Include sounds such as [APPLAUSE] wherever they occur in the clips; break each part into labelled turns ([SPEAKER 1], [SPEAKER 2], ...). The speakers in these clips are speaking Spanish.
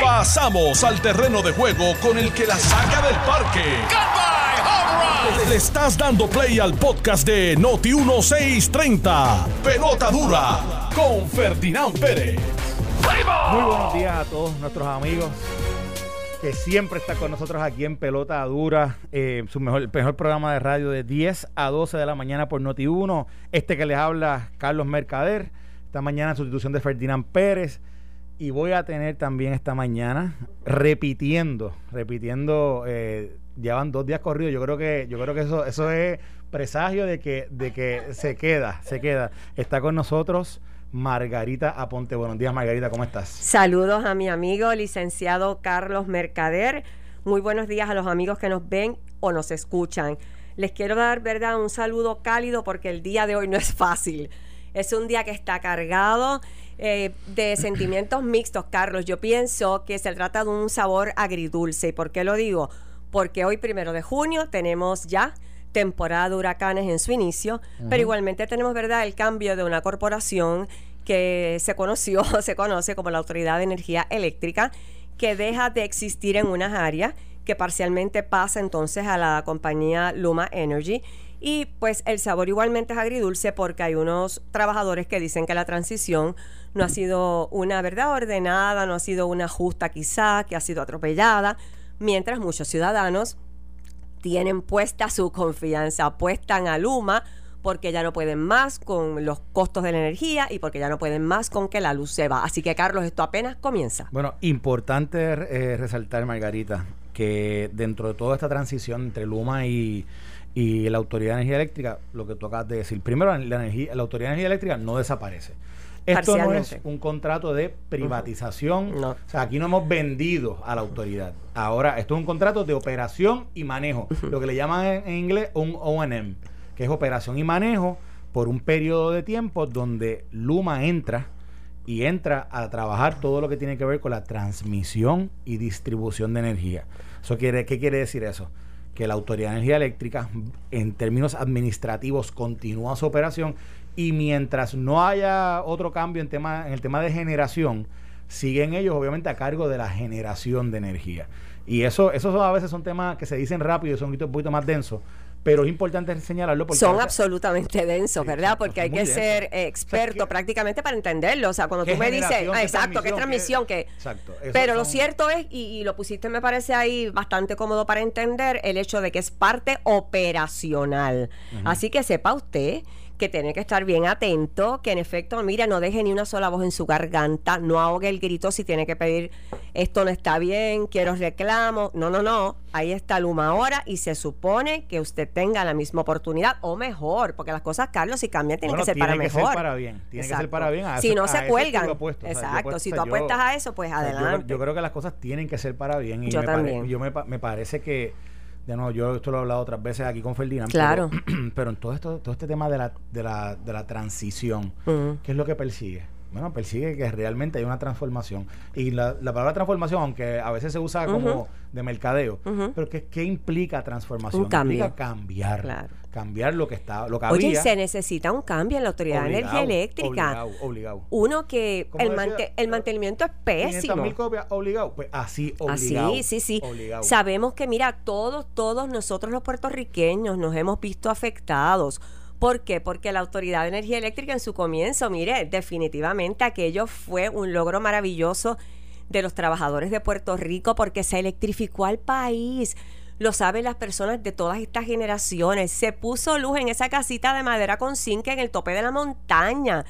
[SPEAKER 1] Pasamos al terreno de juego con el que la saca del parque. Le estás dando play al podcast de Noti 1630. Pelota dura con Ferdinand Pérez.
[SPEAKER 2] Muy buenos días a todos nuestros amigos que siempre están con nosotros aquí en Pelota Dura, eh, su mejor, mejor programa de radio de 10 a 12 de la mañana por Noti 1. Este que les habla, Carlos Mercader. Esta mañana en sustitución de Ferdinand Pérez. Y voy a tener también esta mañana repitiendo, repitiendo, eh, llevan dos días corridos. Yo creo que, yo creo que eso, eso es presagio de que, de que se queda, se queda. Está con nosotros Margarita Aponte. Buenos días, Margarita, ¿cómo estás?
[SPEAKER 3] Saludos a mi amigo licenciado Carlos Mercader. Muy buenos días a los amigos que nos ven o nos escuchan. Les quiero dar, ¿verdad?, un saludo cálido porque el día de hoy no es fácil. Es un día que está cargado eh, de sentimientos mixtos, Carlos. Yo pienso que se trata de un sabor agridulce. ¿Y por qué lo digo? Porque hoy, primero de junio, tenemos ya temporada de huracanes en su inicio, pero igualmente tenemos, ¿verdad?, el cambio de una corporación que se conoció, [LAUGHS] se conoce como la Autoridad de Energía Eléctrica, que deja de existir en unas áreas, que parcialmente pasa entonces a la compañía Luma Energy. Y pues el sabor igualmente es agridulce porque hay unos trabajadores que dicen que la transición no ha sido una verdad ordenada, no ha sido una justa quizá, que ha sido atropellada, mientras muchos ciudadanos tienen puesta su confianza, apuestan a Luma porque ya no pueden más con los costos de la energía y porque ya no pueden más con que la luz se va. Así que Carlos, esto apenas comienza.
[SPEAKER 2] Bueno, importante eh, resaltar, Margarita, que dentro de toda esta transición entre Luma y, y la Autoridad de Energía Eléctrica, lo que tú acabas de decir, primero la, energía, la Autoridad de Energía Eléctrica no desaparece. Esto no es un contrato de privatización. O sea, aquí no hemos vendido a la autoridad. Ahora, esto es un contrato de operación y manejo. Lo que le llaman en, inglés un OM, que es operación y manejo por un periodo de tiempo donde Luma entra y entra a trabajar todo lo que tiene que ver con la transmisión y distribución de energía. Eso quiere, ¿Qué quiere decir eso? Que la Autoridad de Energía Eléctrica, en términos administrativos, continúa su operación y mientras no haya otro cambio en, tema, en el tema de generación, siguen ellos obviamente a cargo de la generación de energía. Y eso, esos a veces son temas que se dicen rápido y son un poquito más densos, pero es importante señalarlo porque
[SPEAKER 3] son absolutamente densos, ¿verdad? Porque hay que ser experto prácticamente para entenderlo. O sea, cuando tú me dices, ah, exacto, qué transmisión, que, exacto, pero lo cierto es y, lo pusiste me parece ahí bastante cómodo para entender el hecho de que es parte operacional. Así que sepa usted que tiene que estar bien atento, que en efecto, mira, no deje ni una sola voz en su garganta, no ahogue el grito si tiene que pedir esto no está bien, quiero reclamo. No, no, no. Ahí está Luma ahora y se supone que usted tenga la misma oportunidad o mejor, porque las cosas, Carlos, si cambian, tienen que ser para mejor. Tiene que ser
[SPEAKER 2] para bien. Tiene que ser para bien.
[SPEAKER 3] si no se cuelgan. Exacto. si tú apuestas a eso, pues adelante.
[SPEAKER 2] Yo, creo que las cosas tienen que ser para bien. Y
[SPEAKER 3] yo
[SPEAKER 2] me
[SPEAKER 3] también.
[SPEAKER 2] yo me, me parece que de nuevo, yo esto lo he hablado otras veces aquí con Ferdinand.
[SPEAKER 3] Claro.
[SPEAKER 2] Pero, [CLEARS THROAT] en todo esto, todo este tema de la, de la, de la transición, ¿qué es lo que persigue? Bueno, persigue que realmente hay una transformación. Y la, la palabra transformación, aunque a veces se usa como de mercadeo, pero ¿qué, ¿qué, implica transformación?
[SPEAKER 3] Un cambio.
[SPEAKER 2] Implica cambiar. Cambiar lo que está, lo que
[SPEAKER 3] Oye, se necesita un cambio en la Autoridad de Energía Eléctrica.
[SPEAKER 2] Obligado, obligado.
[SPEAKER 3] Uno que el, el, mantenimiento es pésimo.
[SPEAKER 2] mil copias obligado. Pues así, obligado.
[SPEAKER 3] Así, sí, sí. Sabemos que, mira, todos, todos nosotros los puertorriqueños nos hemos visto afectados ¿Por qué? Porque la Autoridad de Energía Eléctrica en su comienzo, mire, definitivamente aquello fue un logro maravilloso de los trabajadores de Puerto Rico porque se electrificó al país. Lo saben las personas de todas estas generaciones. Se puso luz en esa casita de madera con zinc en el tope de la montaña,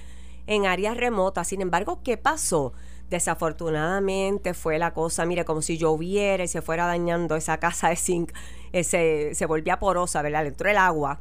[SPEAKER 3] en áreas remotas. Sin embargo, ¿qué pasó? Desafortunadamente fue la cosa, mire, como si lloviera y se fuera dañando esa casa de zinc, eh, se, se volvía porosa, ¿verdad? Le entró el agua.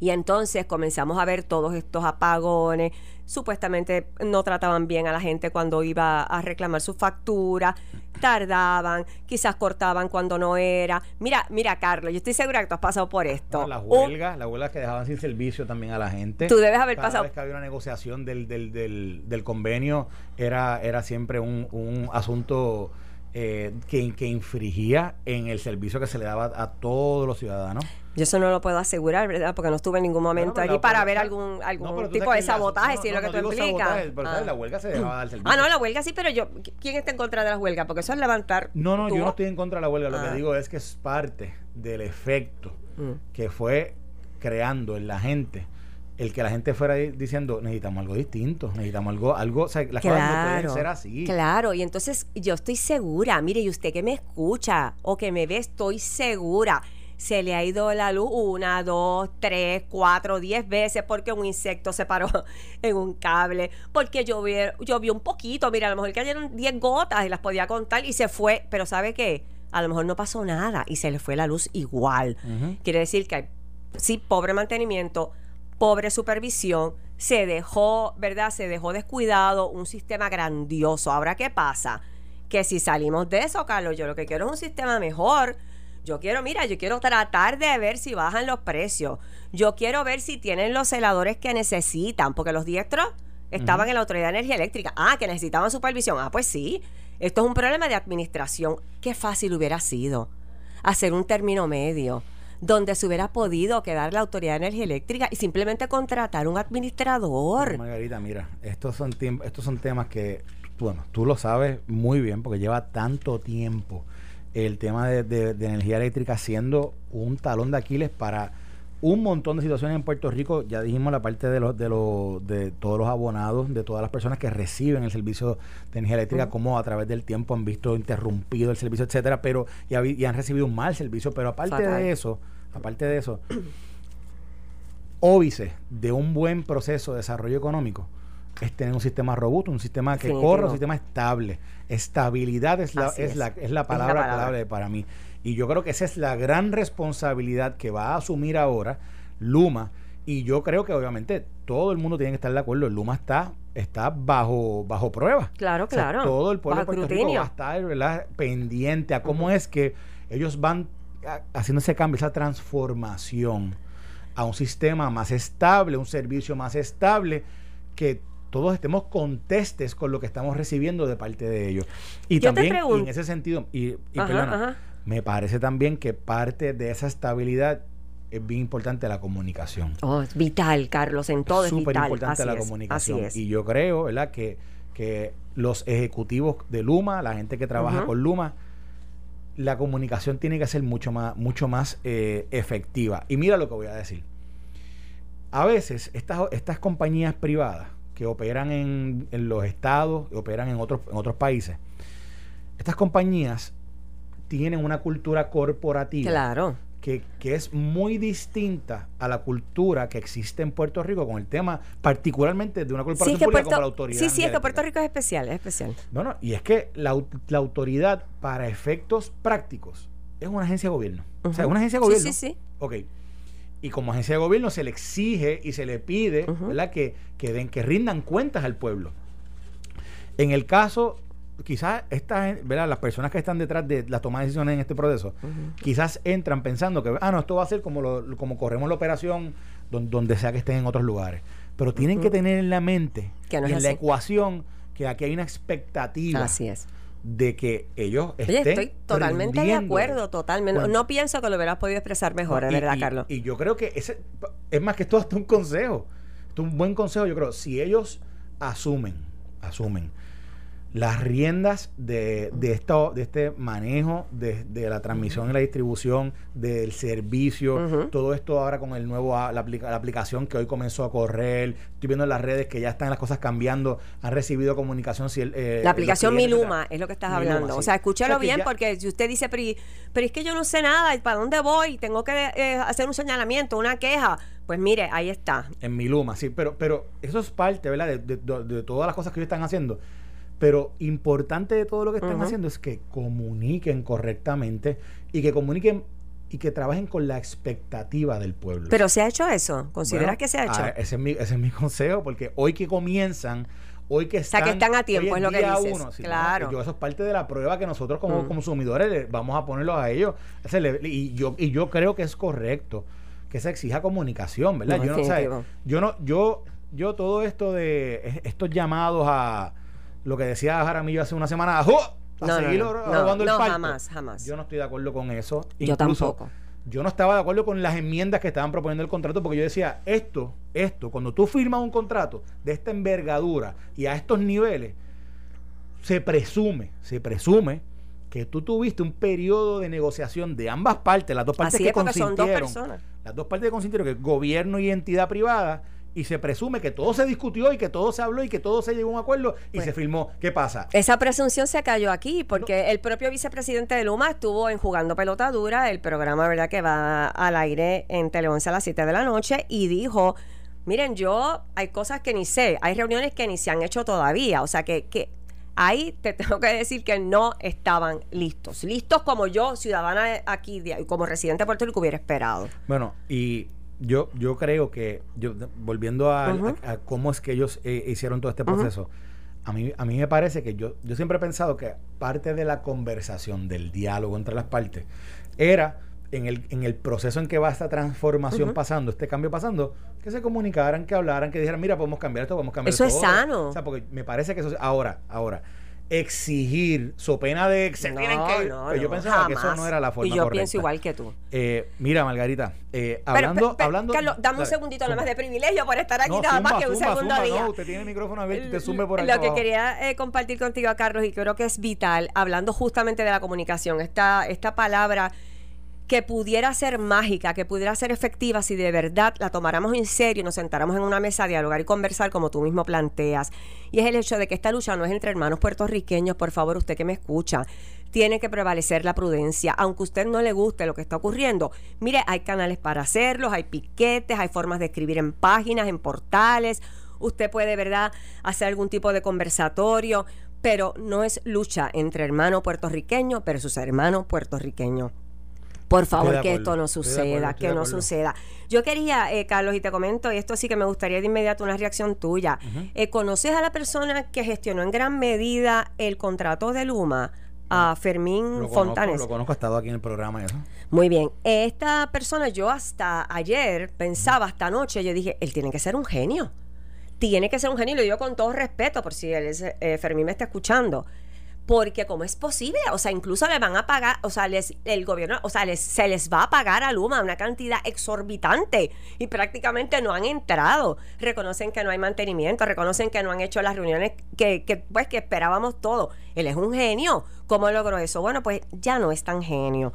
[SPEAKER 3] Y entonces comenzamos a ver todos estos apagones. Supuestamente no trataban bien a la gente cuando iba a reclamar su factura, tardaban, quizás cortaban cuando no era. Mira, mira, Carlos, yo estoy segura que tú has pasado por esto.
[SPEAKER 2] las huelgas, las huelgas que dejaban sin servicio también a la gente.
[SPEAKER 3] Tú debes haber
[SPEAKER 2] Cada
[SPEAKER 3] pasado.
[SPEAKER 2] vez que había una negociación del, del, del, del convenio, era, era siempre un, un asunto eh, que, que infringía en el servicio que se le daba a todos los ciudadanos.
[SPEAKER 3] Yo eso no lo puedo asegurar, ¿verdad? Porque no estuve en ningún momento allí para ver algún, algún tipo de sabotaje, si es lo que tú implicas.
[SPEAKER 2] Ah. La huelga se dejaba dar [CLEARS THROAT] servicio.
[SPEAKER 3] Ah, no, la huelga sí, pero yo, ¿quién está en contra de la huelga? Porque eso es levantar.
[SPEAKER 2] No, no, yo no estoy en contra de la huelga. Lo que ah. digo es que es parte del efecto mm. que fue creando en la gente el que la gente fuera diciendo necesitamos algo distinto, necesitamos algo, algo, o sea, las cosas no pueden ser así.
[SPEAKER 3] Claro, y entonces yo estoy segura, mire, y usted que me escucha o que me ve, estoy segura se le ha ido la luz una, dos, tres, cuatro, diez veces porque un insecto se paró [LAUGHS] en un cable, porque llovió, llovió un poquito, mira, a lo mejor cayeron diez gotas y las podía contar y se fue, pero ¿sabe qué? A lo mejor no pasó nada y se le fue la luz igual. Quiere decir que sí, pobre mantenimiento, pobre supervisión, se dejó, ¿verdad? Se dejó descuidado un sistema grandioso. Ahora, ¿qué pasa? Que si salimos de eso, Carlos, yo lo que quiero es un sistema mejor yo quiero, mira, yo quiero tratar de ver si bajan los precios. Yo quiero ver si tienen los celadores que necesitan, porque los diestros estaban en la Autoridad de Energía Eléctrica. Ah, que necesitaban supervisión. Ah, pues sí. Esto es un problema de administración. Qué fácil hubiera sido hacer un término medio donde se hubiera podido quedar la Autoridad de Energía Eléctrica y simplemente contratar un administrador.
[SPEAKER 2] Margarita, mira, estos son, estos son temas que, bueno, tú lo sabes muy bien porque lleva tanto tiempo el tema de, energía eléctrica siendo un talón de Aquiles para un montón de situaciones en Puerto Rico. Ya dijimos la parte de, los de, los de todos los abonados, de todas las personas que reciben el servicio de energía eléctrica, como a través del tiempo han visto interrumpido el servicio, etcétera, pero y, han recibido un mal servicio. Pero aparte de eso, aparte de eso, óbice de un buen proceso de desarrollo económico es tener un sistema robusto, un sistema que corra, un sistema estable. Estabilidad es la, es, la, es la palabra clave para mí. Y yo creo que esa es la gran responsabilidad que va a asumir ahora Luma. Y yo creo que obviamente todo el mundo tiene que estar de acuerdo. Luma está, está bajo, bajo prueba.
[SPEAKER 3] Claro, claro.
[SPEAKER 2] todo el pueblo de Puerto Rico va a estar pendiente a cómo es que ellos van haciendo ese cambio, esa transformación a un sistema más estable, un servicio más estable que todos estemos contestes con lo que estamos recibiendo de parte de ellos. Y también, en ese sentido, y, me parece también que parte de esa estabilidad es bien importante la comunicación.
[SPEAKER 3] Oh, es vital, Carlos, en todo es
[SPEAKER 2] Súper importante la comunicación. Y yo creo, ¿verdad?, que, que los ejecutivos de Luma, la gente que trabaja con Luma, la comunicación tiene que ser mucho más, mucho más eh, efectiva. Y mira lo que voy a decir. A veces estas, estas compañías privadas que operan en, los estados, que operan en otros, en otros países, estas compañías tienen una cultura corporativa.
[SPEAKER 3] Claro.
[SPEAKER 2] Que, es muy distinta a la cultura que existe en Puerto Rico con el tema particularmente de una corporación pública como la autoridad.
[SPEAKER 3] Sí, sí, es que Puerto Rico es especial, es especial.
[SPEAKER 2] No, no, y es que la, autoridad para efectos prácticos es una agencia de gobierno. O sea, es una agencia de gobierno.
[SPEAKER 3] Sí, sí, sí.
[SPEAKER 2] Ok, y como agencia de gobierno se le exige y se le pide ¿verdad? Que, que, den, que rindan cuentas al pueblo. En el caso, quizás estas, ¿verdad? las personas que están detrás de la toma de decisiones en este proceso, quizás entran pensando que, ah, no, esto va a ser como, lo, como corremos la operación donde, sea que estén en otros lugares. Pero tienen que tener en la mente, en la ecuación, que aquí hay una expectativa.
[SPEAKER 3] Así es
[SPEAKER 2] de que ellos estén
[SPEAKER 3] estoy totalmente de acuerdo, totalmente. no pienso que lo hubieras podido expresar mejor, ¿verdad, Carlos?
[SPEAKER 2] Y yo creo que ese es más que todo hasta un consejo. un buen consejo, yo creo. Si ellos asumen, asumen las riendas de, de, esto, de este manejo de, la transmisión y la distribución del servicio, todo esto ahora con el nuevo la, aplicación que hoy comenzó a correr, estoy viendo en las redes que ya están las cosas cambiando, han recibido comunicación. Si
[SPEAKER 3] eh, la aplicación Miluma es lo que estás hablando. O sea, escúchalo bien porque si usted dice, pero, pero, es que yo no sé nada, ¿para dónde voy? Tengo que eh, hacer un señalamiento, una queja. Pues mire, ahí está.
[SPEAKER 2] En Miluma, sí, pero, pero eso es parte, ¿verdad? De, de todas las cosas que ellos están haciendo pero importante de todo lo que están haciendo es que comuniquen correctamente y que comuniquen y que trabajen con la expectativa del pueblo.
[SPEAKER 3] Pero se ha hecho eso, ¿consideras que se ha hecho? Ah,
[SPEAKER 2] ese, es mi, ese es mi [LAUGHS] consejo, porque hoy que comienzan, hoy que están,
[SPEAKER 3] o sea, que están a tiempo, es lo que dices. claro.
[SPEAKER 2] yo, eso es parte de la prueba que nosotros como consumidores vamos a ponerlo a ellos. y, yo, y yo creo que es correcto que se exija comunicación, ¿verdad? yo, no, yo no, yo, yo todo esto de estos llamados a lo que decía Jaramillo hace una semana, a seguir robando el parto.
[SPEAKER 3] jamás, jamás.
[SPEAKER 2] Yo no estoy de acuerdo con eso.
[SPEAKER 3] Yo tampoco.
[SPEAKER 2] Yo no estaba de acuerdo con las enmiendas que estaban proponiendo el contrato porque yo decía, esto, esto, cuando tú firmas un contrato de esta envergadura y a estos niveles, se presume, se presume que tú tuviste un periodo de negociación de ambas partes, las dos partes que consintieron, las dos partes que consintieron, que gobierno y entidad privada, y se presume que todo se discutió y que todo se habló y que todo se llegó a un acuerdo y pues se firmó. ¿Qué pasa?
[SPEAKER 3] Esa presunción se cayó aquí porque el propio vicepresidente de Luma estuvo en Jugando Pelota Dura, el programa verdad que va al aire en Tele 11 a las 7 de la noche y dijo, miren, yo hay cosas que ni sé, hay reuniones que ni se han hecho todavía, o sea que, que ahí te [LAUGHS] tengo que decir que no estaban listos. Listos como yo, ciudadana aquí, como residente de Puerto Rico, hubiera esperado.
[SPEAKER 2] Bueno, y yo, yo creo que, yo, volviendo a, cómo es que ellos eh, hicieron todo este proceso, a, mí, a mí me parece que yo, yo siempre he pensado que parte de la conversación, del diálogo entre las partes, era en el, en el proceso en que va esta transformación pasando, este cambio pasando, que se comunicaran, que hablaran, que dijeran, mira, podemos cambiar esto, podemos cambiar
[SPEAKER 3] Eso es sano.
[SPEAKER 2] O sea, porque me parece que eso ahora, ahora, exigir, so pena de se tienen que pues yo pensaba que eso no era la forma
[SPEAKER 3] Y yo pienso igual que tú.
[SPEAKER 2] Eh, mira, Margarita, eh, hablando, hablando
[SPEAKER 3] Carlos, dame un segundito nada más de privilegio por estar aquí nada más que un segundo día.
[SPEAKER 2] No, usted tiene el micrófono abierto, te sube por ahí
[SPEAKER 3] Lo que quería eh, compartir contigo, Carlos, y creo que es vital, hablando justamente de la comunicación, esta, esta palabra que pudiera ser mágica, que pudiera ser efectiva si de verdad la tomáramos en serio y nos sentáramos en una mesa a dialogar y conversar como tú mismo planteas. Y es el hecho de que esta lucha no es entre hermanos puertorriqueños, por favor, usted que me escucha. Tiene que prevalecer la prudencia, aunque usted no le guste lo que está ocurriendo. Mire, hay canales para hacerlos, hay piquetes, hay formas de escribir en páginas, en portales. Usted puede, ¿verdad?, hacer algún tipo de conversatorio, pero no es lucha entre hermano puertorriqueño versus hermano puertorriqueño. Por favor, que esto no suceda, que no suceda. Yo quería, eh, Carlos, y te comento, y esto sí que me gustaría de inmediato una reacción tuya. Eh, ¿Conoces a la persona que gestionó en gran medida el contrato de Luma? a Fermín Fontanes.
[SPEAKER 2] Lo conozco, ha estado aquí en el programa eso.
[SPEAKER 3] Muy bien. Esta persona, yo hasta ayer pensaba, hasta anoche, yo dije, él tiene que ser un genio. Tiene que ser un genio, y lo digo con todo respeto, por si él eh, Fermín me está escuchando porque cómo es posible, o sea, incluso le van a pagar, o sea, les, el gobierno, o sea, les, se les va a pagar a Luma una cantidad exorbitante y prácticamente no han entrado. Reconocen que no hay mantenimiento, reconocen que no han hecho las reuniones que, que pues que esperábamos todo. Él es un genio. ¿Cómo logró eso? Bueno, pues ya no es tan genio,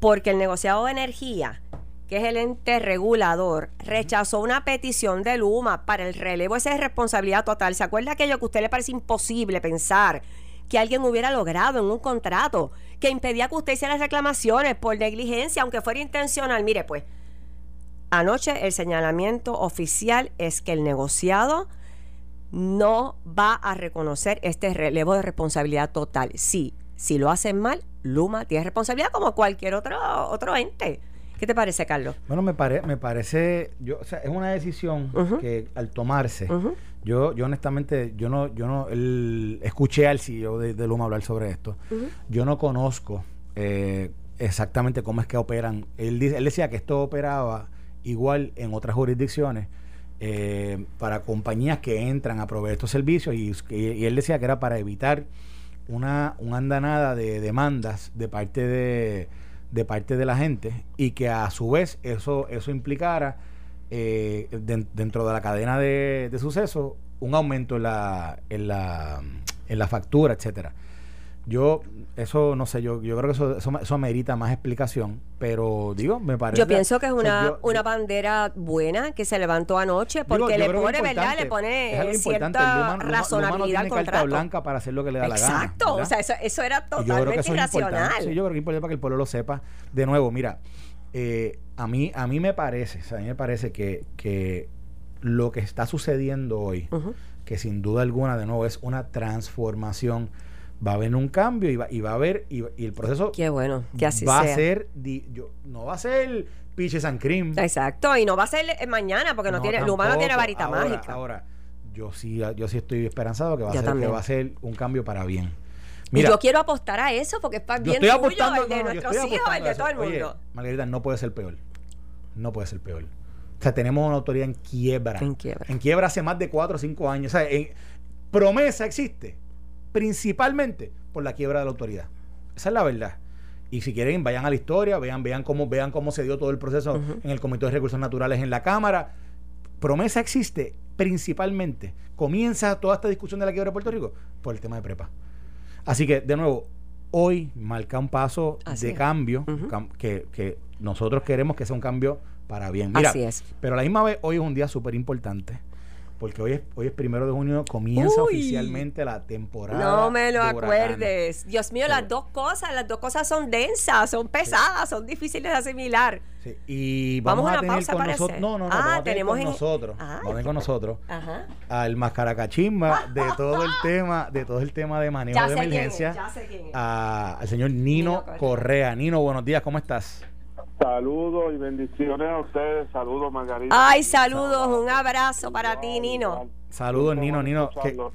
[SPEAKER 3] porque el negociado de energía que es el ente regulador, rechazó una petición de Luma para el relevo. Esa es responsabilidad total. ¿Se acuerda aquello que a usted le parece imposible pensar que alguien hubiera logrado en un contrato que impedía que usted hiciera reclamaciones por negligencia, aunque fuera intencional. Mire, pues, anoche el señalamiento oficial es que el negociado no va a reconocer este relevo de responsabilidad total. Sí, si lo hacen mal, Luma tiene responsabilidad como cualquier otro, otro ente. ¿Qué te parece, Carlos?
[SPEAKER 2] Bueno, me, me parece, yo, o sea, es una decisión que al tomarse, yo, yo honestamente, yo no, yo no, escuché al CEO de, Luma hablar sobre esto. Yo no conozco eh, exactamente cómo es que operan. Él, él decía que esto operaba igual en otras jurisdicciones. Eh, para compañías que entran a proveer estos servicios y, y, él decía que era para evitar una, una andanada de demandas de parte de, de parte de la gente y que a su vez eso, eso implicara eh, dentro de la cadena de, de sucesos un aumento en la, en la, en la factura, etcétera. Yo, eso no sé, yo, yo creo que eso, eso, eso merita más explicación, pero digo, me parece.
[SPEAKER 3] Yo pienso que es una, una bandera buena que se levantó anoche porque le pone, ¿verdad? Le pone cierta razonabilidad
[SPEAKER 2] al contrato. blanca para hacer lo que le da la gana.
[SPEAKER 3] Exacto, o sea, eso, eso era totalmente irracional.
[SPEAKER 2] Sí, yo creo que es importante para que el pueblo lo sepa. De nuevo, mira, eh, a, mí, a mí me parece, o sea, a mí me parece que, que lo que está sucediendo hoy, que sin duda alguna, de nuevo, es una transformación. Va a haber un cambio y va, y va a haber y, el proceso
[SPEAKER 3] qué bueno que así
[SPEAKER 2] va
[SPEAKER 3] a
[SPEAKER 2] ser yo, no va a ser piches and cream.
[SPEAKER 3] Exacto y no va a ser mañana porque no, tiene el humano tiene varita mágica.
[SPEAKER 2] ahora yo sí yo sí estoy esperanzado que va a ser que va a ser un cambio para bien
[SPEAKER 3] Mira, y yo quiero apostar a eso porque es para bien tuyo, el de nuestros hijos, el de todo el mundo.
[SPEAKER 2] Margarita, no puede ser peor. No puede ser peor. O sea, tenemos una autoridad en quiebra.
[SPEAKER 3] En quiebra.
[SPEAKER 2] En quiebra hace más de cuatro o cinco años. O sea, en, promesa existe principalmente por la quiebra de la autoridad. Esa es la verdad. Y si quieren, vayan a la historia, vean, vean cómo, vean cómo se dio todo el proceso en el Comité de Recursos Naturales en la Cámara. Promesa existe principalmente. Comienza toda esta discusión de la quiebra de Puerto Rico por el tema de prepa. Así que, de nuevo, hoy marca un paso de cambio que, que, nosotros queremos que sea un cambio para bien. Mira, Así es. Pero a la misma vez, hoy es un día súper importante porque hoy es, hoy es primero de junio, comienza oficialmente la temporada.
[SPEAKER 3] No me lo acuerdes. Dios mío, las dos cosas, las dos cosas son densas, son pesadas, son difíciles de asimilar.
[SPEAKER 2] Sí. Y vamos, a, tener con nosotros. No, no, no, ah, tenemos con nosotros. Ah, vamos a con nosotros Ajá. al mascaracachimba de todo el [LAUGHS] tema, de todo el tema de manejo de emergencia. al señor Nino, Correa. Nino, buenos días, ¿cómo estás?
[SPEAKER 4] Saludos y bendiciones a ustedes. Saludos, Margarita.
[SPEAKER 3] Ay, saludos, un abrazo para ti, Nino.
[SPEAKER 2] Saludos, Nino, Nino.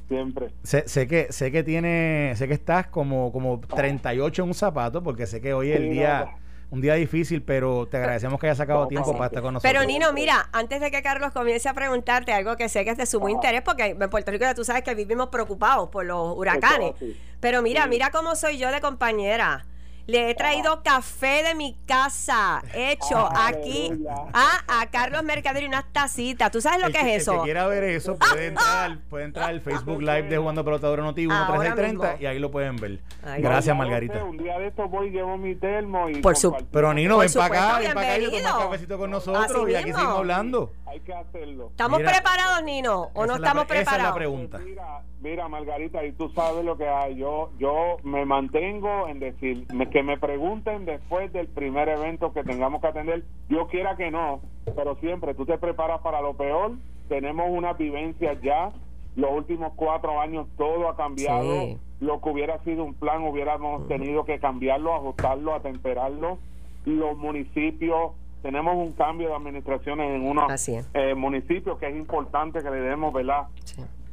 [SPEAKER 4] siempre.
[SPEAKER 2] Sé, sé, que sé que tiene, sé que estás como como 38 en un zapato porque sé que hoy es el día un día difícil, pero te agradecemos que hayas sacado tiempo para estar con nosotros.
[SPEAKER 3] Pero Nino, mira, antes de que Carlos comience a preguntarte algo que sé que es de sumo interés, porque en Puerto Rico ya tú sabes que vivimos preocupados por los huracanes. Pero mira, mira cómo soy yo de compañera. Le he traído café de mi casa, hecho ah, aquí a, a Carlos Mercader y unas tacitas. ¿Tú sabes lo que, es eso?
[SPEAKER 2] Si quiera ver eso, puede [LAUGHS] entrar, puede entrar al Facebook Live de Jugando Pelotadora Noti 1 y ahí lo pueden ver. Gracias, Margarita.
[SPEAKER 4] Un día de estos voy y llevo mi termo y
[SPEAKER 2] Por su, Pero Nino, ven para acá, ven para acá y toma un cafecito con nosotros y aquí seguimos hablando.
[SPEAKER 4] Hay que hacerlo.
[SPEAKER 3] ¿Estamos preparados, Nino? ¿O no estamos preparados? Esa es
[SPEAKER 2] la pregunta.
[SPEAKER 4] Mira, mira, Margarita, y tú sabes lo que hay. Yo, yo me mantengo en decir, que me pregunten después del primer evento que tengamos que atender, yo quiera que no, pero siempre tú te preparas para lo peor, tenemos una vivencia ya, los últimos cuatro años todo ha cambiado, lo que hubiera sido un plan hubiéramos tenido que cambiarlo, ajustarlo, atemperarlo, los municipios, tenemos un cambio de administraciones en unos eh, municipios que es importante que le demos, ¿verdad?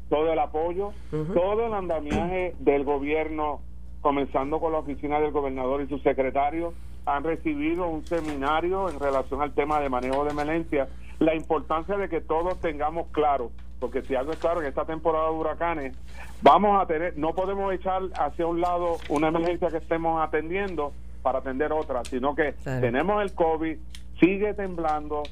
[SPEAKER 4] Todo el apoyo, todo el andamiaje del gobierno comenzando con la oficina del gobernador y su secretario, han recibido un seminario en relación al tema de manejo de emergencia, la importancia de que todos tengamos claro, porque si algo es claro en esta temporada de huracanes, vamos a tener, no podemos echar hacia un lado una emergencia que estemos atendiendo para atender otra, sino que tenemos el COVID, sigue temblando,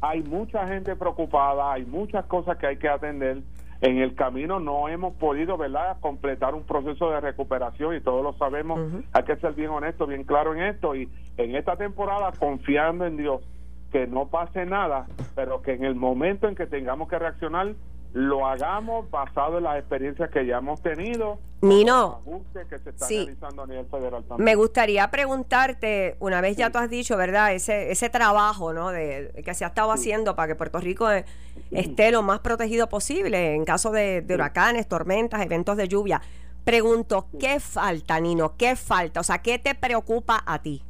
[SPEAKER 4] hay mucha gente preocupada, hay muchas cosas que hay que atender en el camino no hemos podido, ¿verdad?, completar un proceso de recuperación y todos lo sabemos. Hay que ser bien honesto, bien claro en esto y en esta temporada confiando en Dios que no pase nada, pero que en el momento en que tengamos que reaccionar lo hagamos basado en las experiencias que ya hemos tenido.
[SPEAKER 3] Nino, sí. Me gustaría preguntarte, una vez ya tú has dicho, ¿verdad? Ese, ese trabajo ¿no? de, que se ha estado haciendo para que Puerto Rico eh, esté lo más protegido posible en caso de, huracanes, tormentas, eventos de lluvia. Pregunto, ¿qué falta, Nino? ¿Qué falta? O sea, ¿qué te preocupa a ti?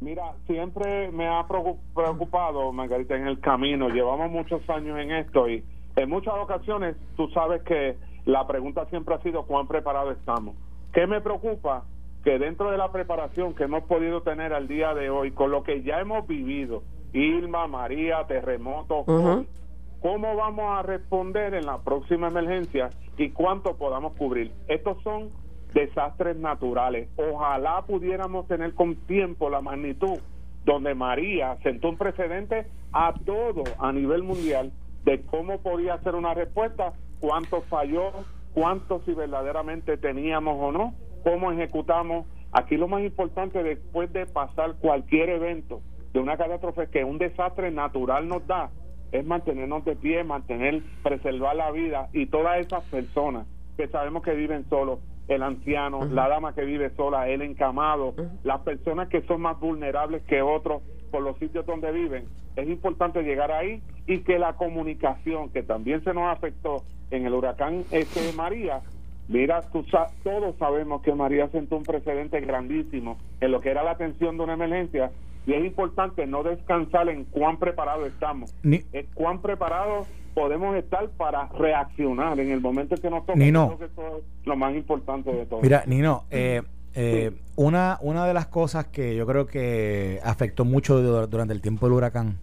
[SPEAKER 4] Mira, siempre me ha preocupado, Margarita, en el camino. Llevamos muchos años en esto y en muchas ocasiones tú sabes que la pregunta siempre ha sido cuán preparados estamos. ¿Qué me preocupa? Que dentro de la preparación que hemos podido tener al día de hoy, con lo que ya hemos vivido, Irma, María, terremotos, ¿cómo vamos a responder en la próxima emergencia y cuánto podamos cubrir? Estos son desastres naturales. Ojalá pudiéramos tener con tiempo la magnitud donde María sentó un precedente a todo a nivel mundial de cómo podía ser una respuesta, cuánto falló, cuánto si verdaderamente teníamos o no, cómo ejecutamos. Aquí lo más importante después de pasar cualquier evento de una catástrofe que un desastre natural nos da, es mantenernos de pie, mantener, preservar la vida y todas esas personas que sabemos que viven solos, el anciano, la dama que vive sola, el encamado, las personas que son más vulnerables que otros por los sitios donde viven, es importante llegar ahí y que la comunicación, que también se nos afectó en el huracán este María, mira, tú todos sabemos que María sentó un precedente grandísimo en lo que era la atención de una emergencia y es importante no descansar en cuán preparados estamos, Ni es cuán preparados podemos estar para reaccionar en el momento en que nos toca.
[SPEAKER 2] Nino,
[SPEAKER 4] que eso es lo más importante de todo.
[SPEAKER 2] Mira, Nino, eh, eh, una, una de las cosas que yo creo que afectó mucho durante el tiempo del huracán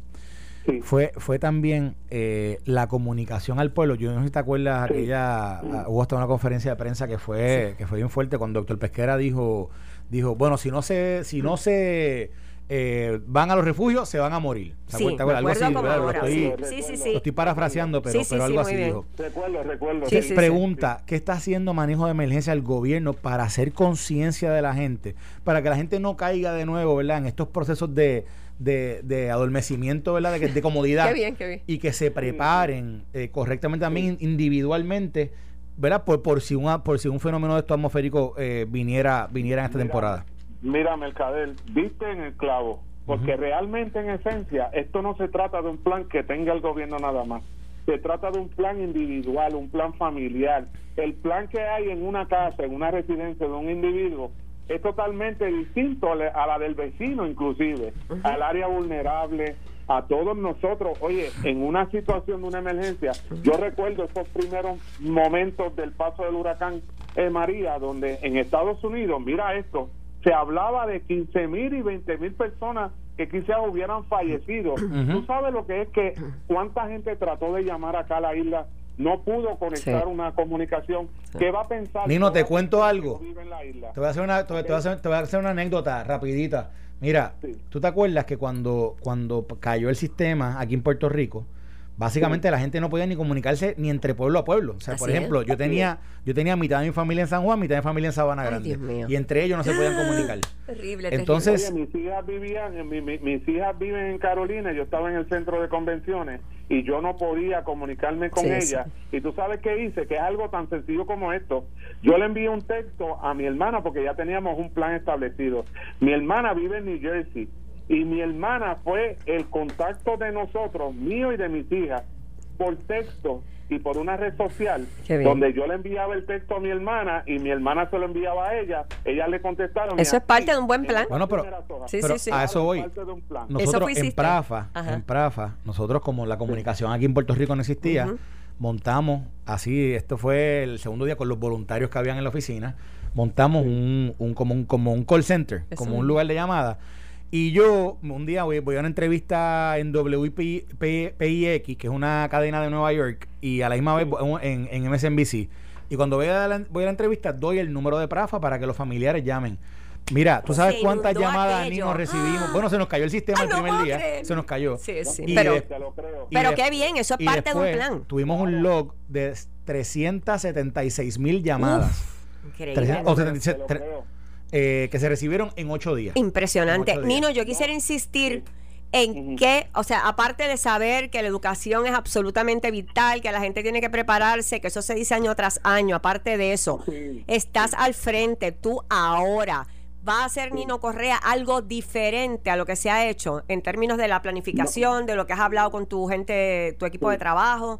[SPEAKER 2] fue fue también eh, la comunicación al pueblo. Yo no sé si te acuerdas, aquella, ah, hubo hasta una conferencia de prensa que fue que fue bien fuerte cuando doctor Pesquera dijo, dijo bueno, si no se, si no se eh, van a los refugios, se van a morir.
[SPEAKER 3] ¿Se sí, algo así,
[SPEAKER 2] Lo estoy, sí, sí, sí. Lo estoy parafraseando, pero, pero algo así dijo. Recuerdo, recuerdo. pregunta, ¿qué está haciendo manejo de emergencia el gobierno para hacer conciencia de la gente? Para que la gente no caiga de nuevo, ¿verdad? En estos procesos de, de, de adormecimiento, ¿verdad? De, de comodidad. [LAUGHS]
[SPEAKER 3] qué bien, qué bien.
[SPEAKER 2] Y que se preparen eh, correctamente también individualmente, ¿verdad? Por, por, si, una, por si un fenómeno de esto atmosférico eh, viniera, viniera en esta temporada.
[SPEAKER 4] Mira, Mercadel, viste en el clavo, porque realmente en esencia esto no se trata de un plan que tenga el gobierno nada más. Se trata de un plan individual, un plan familiar. El plan que hay en una casa, en una residencia de un individuo, es totalmente distinto a la del vecino inclusive, al área vulnerable, a todos nosotros. Oye, en una situación de una emergencia, yo recuerdo esos primeros momentos del paso del huracán eh, María, donde en Estados Unidos, mira esto, se hablaba de 15 mil y 20 mil personas que quizás hubieran fallecido. Tú sabes lo que es que cuánta gente trató de llamar acá a la isla, no pudo conectar una comunicación. ¿Qué va a pensar?
[SPEAKER 2] Nino, te cuento algo. Te voy a hacer una, te, voy a hacer, te voy a hacer una anécdota rapidita. Mira, ¿tú te acuerdas que cuando, cuando cayó el sistema aquí en Puerto Rico, Básicamente la gente no podía ni comunicarse ni entre pueblo a pueblo. O sea, por ejemplo, yo tenía yo tenía mitad de mi familia en San Juan, mitad de mi familia en Sabana Grande. Y entre ellos no se podían comunicar. [LAUGHS]
[SPEAKER 3] Terrible,
[SPEAKER 2] Entonces,
[SPEAKER 4] mis hijas vivían, mis hijas viven en Carolina, yo estaba en el centro de convenciones y yo no podía comunicarme con ella. Y tú sabes qué hice, que es algo tan sencillo como esto. Yo le envié un texto a mi hermana porque ya teníamos un plan establecido. Mi hermana vive en New Jersey y mi hermana fue el contacto de nosotros, mío y de mis hijas, por texto y por una red social, donde yo le enviaba el texto a mi hermana y mi hermana se lo enviaba a ella, ella le contestaron.
[SPEAKER 3] Eso es parte de un buen plan.
[SPEAKER 2] Bueno, pero, a eso voy. Nosotros en Prafa, en Prafa, nosotros como la comunicación aquí en Puerto Rico no existía, montamos, así, esto fue el segundo día con los voluntarios que habían en la oficina, montamos un, un, como, un, como un call center, como un lugar de llamada y yo un día voy, voy a una entrevista en WPIX, que es una cadena de Nueva York, y a la misma vez en, en MSNBC. Y cuando voy a, la, voy a la entrevista, doy el número de Prafa para que los familiares llamen. Mira, ¿tú sabes cuántas llamadas ni nos recibimos? Bueno, se nos cayó el sistema el primer día. Se nos cayó.
[SPEAKER 3] Sí, sí. pero, pero qué bien, eso es parte de un plan.
[SPEAKER 2] Tuvimos un log de 376 mil llamadas.
[SPEAKER 3] increíble.
[SPEAKER 2] Eh, que se recibieron en ocho días.
[SPEAKER 3] Impresionante. Nino, yo quisiera insistir en que, o sea, aparte de saber que la educación es absolutamente vital, que la gente tiene que prepararse, que eso se dice año tras año, aparte de eso, estás al frente, tú ahora. ¿Va a hacer Nino Correa algo diferente a lo que se ha hecho en términos de la planificación, de lo que has hablado con tu gente, tu equipo de trabajo?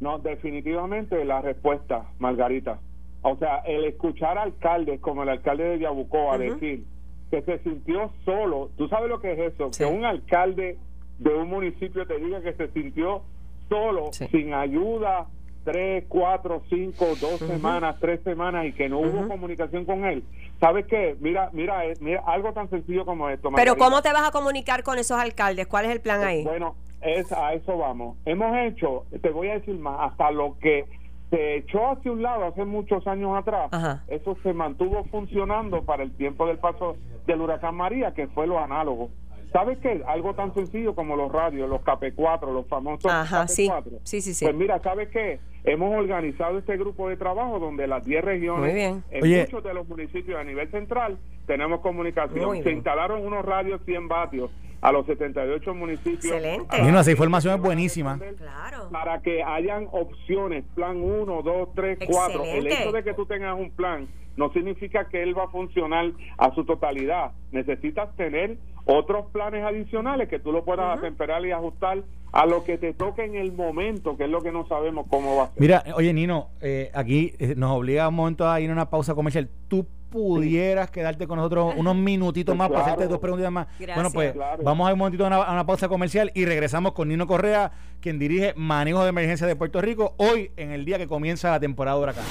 [SPEAKER 4] No, definitivamente la respuesta, Margarita. O sea, el escuchar alcaldes como el alcalde de Yabucoa decir que se sintió solo, ¿tú sabes lo que es eso? Que un alcalde de un municipio te diga que se sintió solo, sin ayuda, tres, cuatro, cinco, dos semanas, tres semanas y que no hubo comunicación con él. ¿Sabes qué? Mira, mira, eh, mira, algo tan sencillo como esto.
[SPEAKER 3] Pero ¿cómo te vas a comunicar con esos alcaldes? ¿Cuál es el plan ahí?
[SPEAKER 4] Bueno, es, a eso vamos. Hemos hecho, te voy a decir más, hasta lo que se echó hacia un lado hace muchos años atrás, eso se mantuvo funcionando para el tiempo del paso del huracán María, que fue lo análogo. ¿Sabes qué? Algo tan sencillo como los radios, los KP4, los famosos
[SPEAKER 3] Ajá, KP4. Sí, sí, sí,
[SPEAKER 4] Pues mira, ¿sabes qué? Hemos organizado este grupo de trabajo donde las 10 regiones, en muchos de los municipios a nivel central, tenemos comunicación. Se instalaron unos radios 100 vatios a los 78 municipios.
[SPEAKER 3] Excelente.
[SPEAKER 2] esa información es buenísima.
[SPEAKER 3] Claro.
[SPEAKER 4] Para que hayan opciones, plan 1, 2, 3, 4. El hecho de que tú tengas un plan no significa que él va a funcionar a su totalidad. Necesitas tener otros planes adicionales que tú lo puedas atemperar y ajustar a lo que te toque en el momento, que es lo que no sabemos cómo va a ser.
[SPEAKER 2] Mira, oye Nino, eh, aquí eh, nos obliga un momento a ir a una pausa comercial. ¿Tú pudieras quedarte con nosotros unos [LAUGHS] minutitos más para hacerte dos preguntas más? Bueno, pues vamos a un momentito a una, a una, pausa comercial y regresamos con Nino Correa, quien dirige Manejo de Emergencia de Puerto Rico, hoy en el día que comienza la temporada de huracán.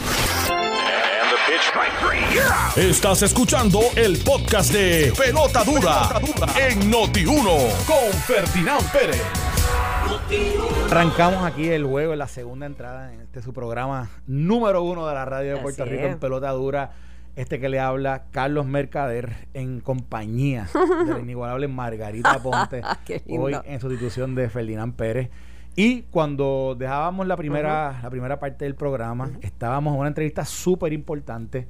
[SPEAKER 1] Estás escuchando el podcast de Pelota Dura, en Noti1 con Ferdinand Pérez.
[SPEAKER 2] Arrancamos aquí el juego en la segunda entrada en este su programa número uno de la radio de Puerto Rico en pelota dura. Este que le habla Carlos Mercader en compañía [LAUGHS] de la inigualable Margarita Ponte, [LAUGHS] hoy en sustitución de Ferdinand Pérez. Y cuando dejábamos la primera, la primera parte del programa, estábamos en una entrevista súper importante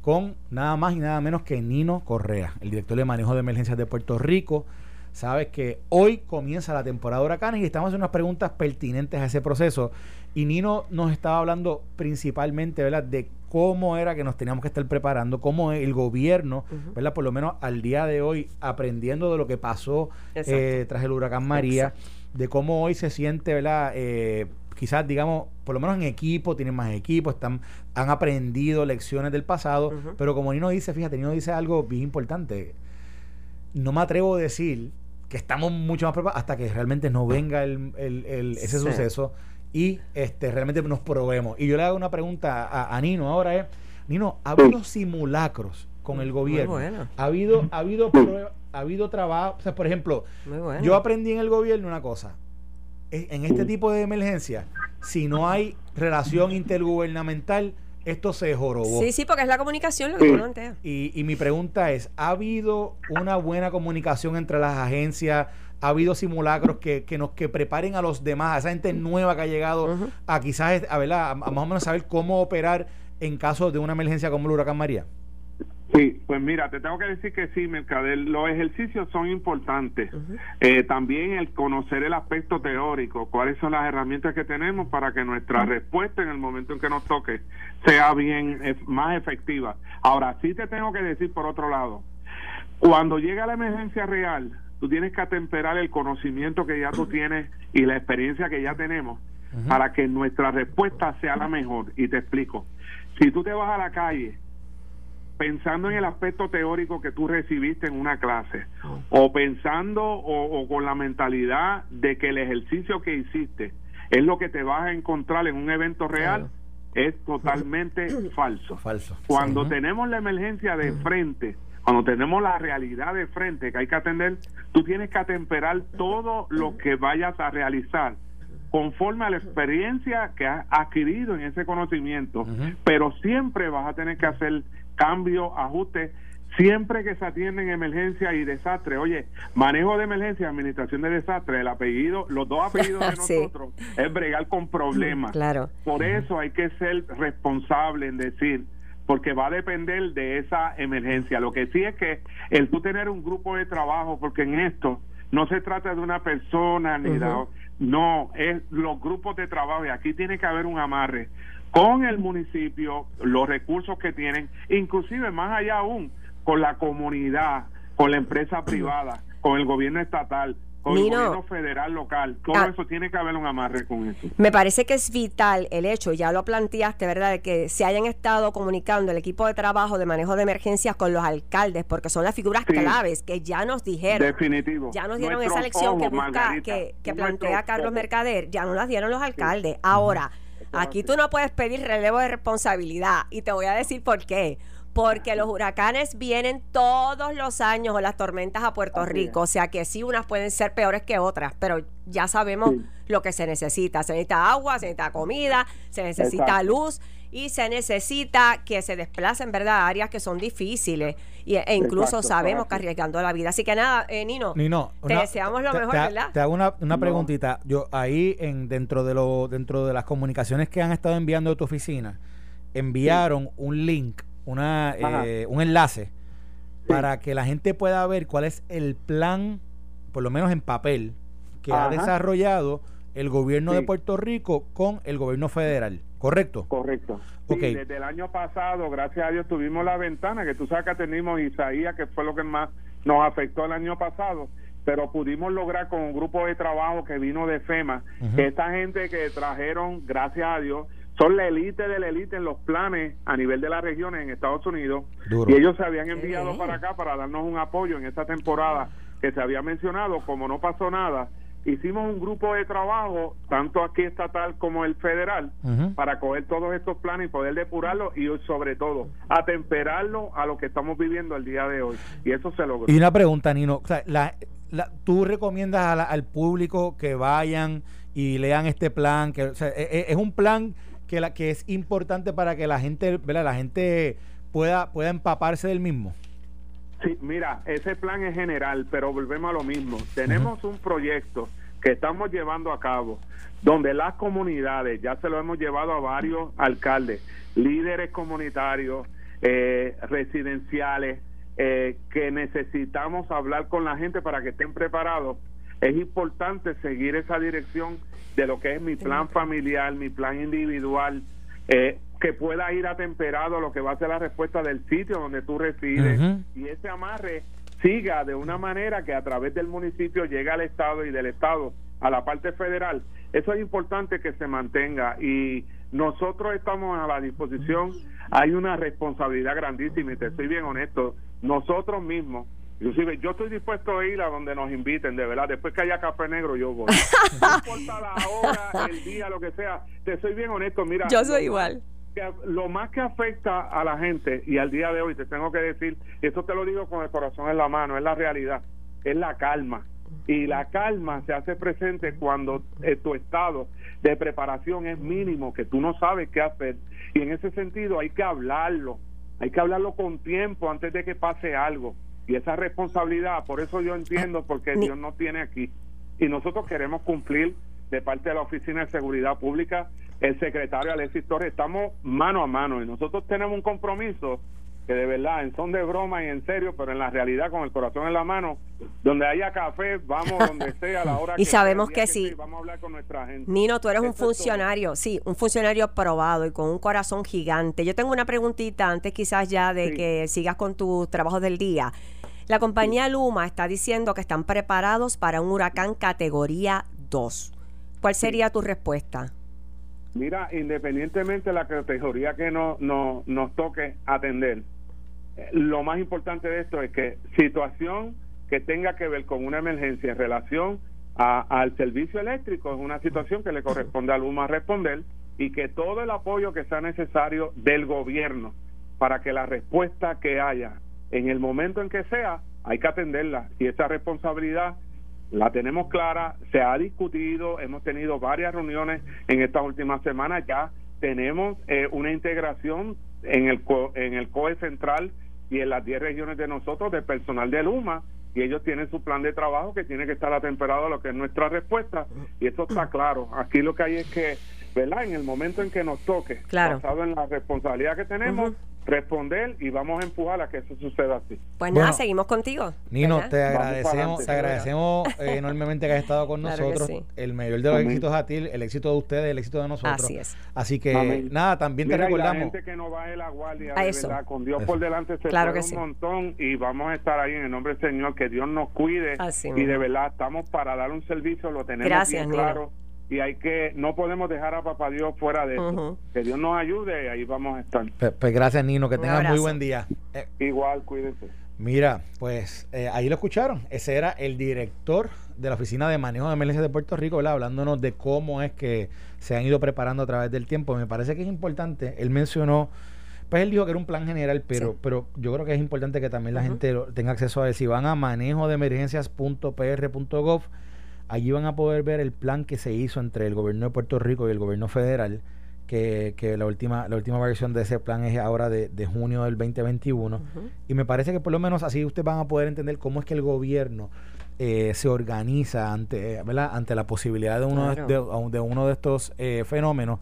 [SPEAKER 2] con nada más y nada menos que Nino Correa, el director de manejo de emergencias de Puerto Rico. Sabes que hoy comienza la temporada de huracanes y estamos haciendo unas preguntas pertinentes a ese proceso. Y Nino nos estaba hablando principalmente, ¿verdad?, de cómo era que nos teníamos que estar preparando, cómo el gobierno, ¿verdad?, por lo menos al día de hoy, aprendiendo de lo que pasó eh, tras el huracán María de cómo hoy se siente, ¿verdad? Eh, quizás, digamos, por lo menos en equipo, tienen más equipo, están, han aprendido lecciones del pasado, pero como Nino dice, fíjate, Nino dice algo bien importante. No me atrevo a decir que estamos mucho más preparados hasta que realmente no venga el, ese suceso y este realmente nos probemos. Y yo le hago una pregunta a, Nino ahora es, Nino, ¿ha habido simulacros con el gobierno? ¿Ha habido, ha habido pruebas? ha habido trabajo. O sea, por ejemplo, yo aprendí en el gobierno una cosa. En este tipo de emergencia, si no hay relación intergubernamental, esto se jorobó.
[SPEAKER 3] Sí, sí, porque es la comunicación lo que tú
[SPEAKER 2] Y, y mi pregunta es, ¿ha habido una buena comunicación entre las agencias? ¿Ha habido simulacros que, que nos que preparen a los demás, a esa gente nueva que ha llegado a quizás, a, a, a más o menos saber cómo operar en caso de una emergencia como el huracán María?
[SPEAKER 4] Sí, pues mira, te tengo que decir que sí, Mercader, los ejercicios son importantes. Eh, también el conocer el aspecto teórico, cuáles son las herramientas que tenemos para que nuestra respuesta en el momento en que nos toque sea bien, más efectiva. Ahora, sí te tengo que decir por otro lado, cuando llega la emergencia real, tú tienes que atemperar el conocimiento que ya tú [CLEARS THROAT] tienes y la experiencia que ya tenemos para que nuestra respuesta sea la mejor. Y te explico. Si tú te vas a la calle pensando en el aspecto teórico que tú recibiste en una clase o pensando o, con la mentalidad de que el ejercicio que hiciste es lo que te vas a encontrar en un evento real es totalmente [CLEARS THROAT] falso.
[SPEAKER 2] Falso.
[SPEAKER 4] Cuando tenemos la emergencia de frente, cuando tenemos la realidad de frente que hay que atender, tú tienes que atemperar todo lo que vayas a realizar conforme a la experiencia que has adquirido en ese conocimiento, pero siempre vas a tener que hacer cambio, ajuste, siempre que se atienden emergencia y desastre. Oye, manejo de emergencia, administración de desastre, el apellido, los dos apellidos de [LAUGHS] nosotros es bregar con problemas.
[SPEAKER 3] Claro.
[SPEAKER 4] Por eso hay que ser responsable en decir, porque va a depender de esa emergencia. Lo que sí es que el tú tener un grupo de trabajo, porque en esto no se trata de una persona ni de, no, es los grupos de trabajo y aquí tiene que haber un amarre con el municipio, los recursos que tienen, inclusive más allá aún, con la comunidad, con la empresa privada, con el gobierno estatal, con el gobierno federal local. Todo ah. eso tiene que haber un amarre con eso.
[SPEAKER 3] Me parece que es vital el hecho, ya lo planteaste, ¿verdad?, de que se hayan estado comunicando el equipo de trabajo de manejo de emergencias con los alcaldes, porque son las figuras claves que ya nos dijeron.
[SPEAKER 4] Definitivo.
[SPEAKER 3] Ya nos dieron esa lección que busca, que, que plantea Carlos Mercader, ya nos las dieron los alcaldes. Ahora. Aquí tú no puedes pedir relevo de responsabilidad y te voy a decir por qué. Porque los huracanes vienen todos los años o las tormentas a Puerto Rico. O sea que sí, unas pueden ser peores que otras, pero ya sabemos lo que se necesita. Se necesita agua, se necesita comida, se necesita luz y se necesita que se desplacen, ¿verdad?, áreas que son difíciles y, e incluso sabemos que arriesgando la vida. Así que nada, eh, Nino, te deseamos lo mejor, ¿verdad?
[SPEAKER 2] Te hago una, una preguntita. Yo ahí en dentro de lo dentro de las comunicaciones que han estado enviando de tu oficina, enviaron un link, una eh, un enlace para que la gente pueda ver cuál es el plan, por lo menos en papel, que ha desarrollado el gobierno de Puerto Rico con el gobierno federal. ¿Correcto?
[SPEAKER 4] Correcto. desde el año pasado, gracias a Dios, tuvimos la ventana, que tú sabes que tenemos Isaías, que fue lo que más nos afectó el año pasado, pero pudimos lograr con un grupo de trabajo que vino de FEMA, que esta gente que trajeron, gracias a Dios, son la élite de la élite en los planes a nivel de las regiones en Estados Unidos. Y ellos se habían enviado para acá para darnos un apoyo en esta temporada que se había mencionado, como no pasó nada hicimos un grupo de trabajo, tanto aquí estatal como el federal, para coger todos estos planes y poder depurarlos y sobre todo atemperarlo a lo que estamos viviendo el día de hoy. Y eso se logró.
[SPEAKER 2] Y una pregunta, Nino, la, ¿tú recomiendas al público que vayan y lean este plan? que e, e, Es un plan que, la, que es importante para que la gente, ¿verdad? la gente pueda, pueda empaparse del mismo.
[SPEAKER 4] Sí, mira, ese plan es general, pero volvemos a lo mismo. Tenemos un proyecto que estamos llevando a cabo, donde las comunidades, ya se lo hemos llevado a varios alcaldes, líderes comunitarios, eh, residenciales, eh, que necesitamos hablar con la gente para que estén preparados. Es importante seguir esa dirección de lo que es mi plan familiar, mi plan individual, eh, que pueda ir atemperado a lo que va a ser la respuesta del sitio donde tú resides y ese amarre siga de una manera que a través del municipio llegue al Estado y del Estado a la parte federal. Eso es importante que se mantenga y nosotros estamos a la disposición. Hay una responsabilidad grandísima y te soy bien honesto. Nosotros mismos, inclusive yo estoy dispuesto a ir a donde nos inviten, de verdad. Después que haya café negro, yo voy. [LAUGHS] No importa la hora, el día, lo que sea. Te soy bien honesto. Mira,
[SPEAKER 3] yo soy igual
[SPEAKER 4] lo más que afecta a la gente y al día de hoy te tengo que decir, y esto te lo digo con el corazón en la mano, es la realidad, es la calma. Y la calma se hace presente cuando eh, tu estado de preparación es mínimo, que tú no sabes qué hacer. Y en ese sentido hay que hablarlo, hay que hablarlo con tiempo antes de que pase algo. Y esa responsabilidad, por eso yo entiendo porque Dios no tiene aquí. Y nosotros queremos cumplir de parte de la Oficina de Seguridad Pública el secretario Alexis Torres, estamos mano a mano y nosotros tenemos un compromiso que de verdad, en son de broma y en serio, pero en la realidad con el corazón en la mano, donde haya café, vamos donde [LAUGHS] sea, a la hora
[SPEAKER 3] y sabemos que, sí.
[SPEAKER 4] Vamos a hablar con nuestra gente.
[SPEAKER 3] Nino, tú eres un funcionario, sí, un funcionario probado y con un corazón gigante. Yo tengo una preguntita antes quizás ya de que sigas con tus trabajos del día. La compañía Luma está diciendo que están preparados para un huracán categoría 2. ¿Cuál sería tu respuesta?
[SPEAKER 4] Mira, independientemente de la categoría que no, no, nos toque atender, lo más importante de esto es que situación que tenga que ver con una emergencia en relación al servicio eléctrico es una situación que le corresponde a Luma responder y que todo el apoyo que sea necesario del gobierno para que la respuesta que haya en el momento en que sea, hay que atenderla. Y esa responsabilidad la tenemos clara, se ha discutido, hemos tenido varias reuniones en estas últimas semanas, ya tenemos eh, una integración en el, en el COE central y en las 10 regiones de nosotros de personal de Luma y ellos tienen su plan de trabajo que tiene que estar atemperado a lo que es nuestra respuesta y eso está claro. Aquí lo que hay es que, ¿verdad? En el momento en que nos toque, basado en la responsabilidad que tenemos, responder y vamos a empujar a que eso suceda así.
[SPEAKER 3] Pues nada, seguimos contigo.
[SPEAKER 2] Nino, te agradecemos, te agradecemos eh, [LAUGHS] enormemente que hayas estado con nosotros. El mayor de los éxitos a ti, el éxito de ustedes, el éxito de nosotros. Así es. Así que nada, también te recordamos. la
[SPEAKER 4] gente que no baje la guardia, verdad, con Dios por delante se claro un montón y vamos a estar ahí en el nombre del Señor, que Dios nos cuide y de verdad estamos para dar un servicio, lo tenemos bien claro y hay que no podemos dejar a papá Dios fuera de eso que Dios nos ayude y ahí vamos a estar.
[SPEAKER 2] Pues, pues gracias Nino que tengas muy buen día.
[SPEAKER 4] Eh, igual cuídense.
[SPEAKER 2] mira pues eh, ahí lo escucharon. Ese era el director de la oficina de manejo de emergencias de Puerto Rico ¿verdad? hablándonos de cómo es que se han ido preparando a través del tiempo. Me parece que es importante. Él mencionó pues él dijo que era un plan general, pero, pero yo creo que es importante que también la gente tenga acceso a él. Si van a manejo de emergencias.pr.gov, allí van a poder ver el plan que se hizo entre el gobierno de Puerto Rico y el gobierno federal, que, que la última la última versión de ese plan es ahora de, junio del 2021. Y me parece que por lo menos así ustedes van a poder entender cómo es que el gobierno eh, se organiza ante, ante la posibilidad de uno, de, uno de estos eh, fenómenos